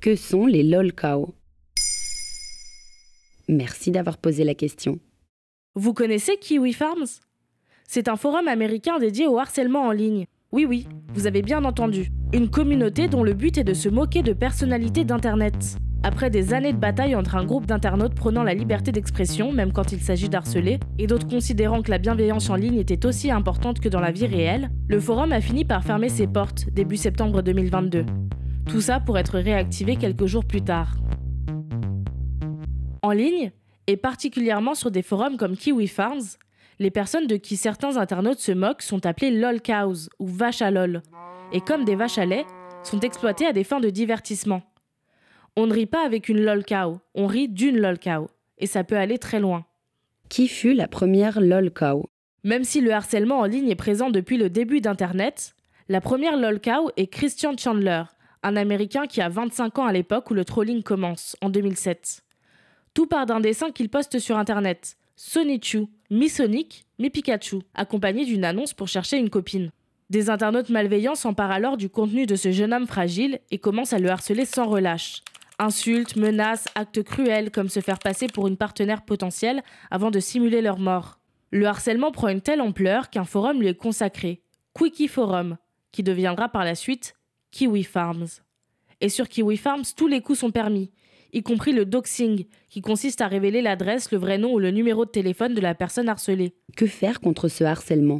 Que sont les lolcows Merci d'avoir posé la question. Vous connaissez Kiwi Farms? C'est un forum américain dédié au harcèlement en ligne. Oui, oui, vous avez bien entendu. Une communauté dont le but est de se moquer de personnalités d'Internet. Après des années de bataille entre un groupe d'internautes prônant la liberté d'expression, même quand il s'agit d'harceler, et d'autres considérant que la bienveillance en ligne était aussi importante que dans la vie réelle, le forum a fini par fermer ses portes début septembre 2022. Tout ça pour être réactivé quelques jours plus tard. En ligne, et particulièrement sur des forums comme Kiwi Farms, les personnes de qui certains internautes se moquent sont appelées lol cows ou vaches à lol, et comme des vaches à lait, sont exploitées à des fins de divertissement. On ne rit pas avec une lol cow, on rit d'une lol cow, et ça peut aller très loin. Qui fut la première lolcow Même si le harcèlement en ligne est présent depuis le début d'Internet, la première lol cow est Christian Chandler, un Américain qui a 25 ans à l'époque où le trolling commence, en 2007. Tout part d'un dessin qu'il poste sur Internet. Sonichu, mi-Sonic, mi-Pikachu, accompagné d'une annonce pour chercher une copine. Des internautes malveillants s'emparent alors du contenu de ce jeune homme fragile et commencent à le harceler sans relâche. Insultes, menaces, actes cruels comme se faire passer pour une partenaire potentielle avant de simuler leur mort. Le harcèlement prend une telle ampleur qu'un forum lui est consacré, Quickie Forum, qui deviendra par la suite Kiwi Farms. Et sur Kiwi Farms, tous les coups sont permis, y compris le doxing, qui consiste à révéler l'adresse, le vrai nom ou le numéro de téléphone de la personne harcelée. Que faire contre ce harcèlement?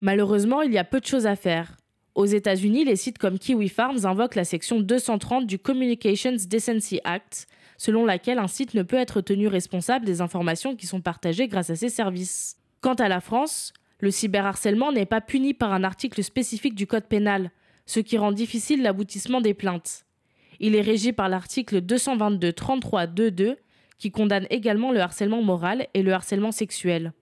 Malheureusement, il y a peu de choses à faire. Aux États-Unis, les sites comme Kiwi Farms invoquent la section 230 du Communications Decency Act, selon laquelle un site ne peut être tenu responsable des informations qui sont partagées grâce à ses services. Quant à la France, le cyberharcèlement n'est pas puni par un article spécifique du Code pénal, ce qui rend difficile l'aboutissement des plaintes. Il est régi par l'article 222-33-22 qui condamne également le harcèlement moral et le harcèlement sexuel.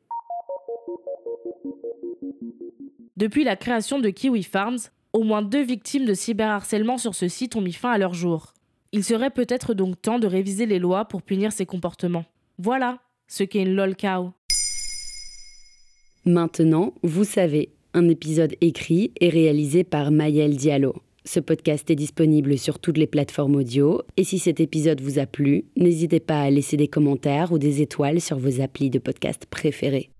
Depuis la création de Kiwi Farms, au moins deux victimes de cyberharcèlement sur ce site ont mis fin à leur jour. Il serait peut-être donc temps de réviser les lois pour punir ces comportements. Voilà ce qu'est une lol cow. Maintenant, vous savez, un épisode écrit et réalisé par Maëlle Diallo. Ce podcast est disponible sur toutes les plateformes audio et si cet épisode vous a plu, n'hésitez pas à laisser des commentaires ou des étoiles sur vos applis de podcast préférés.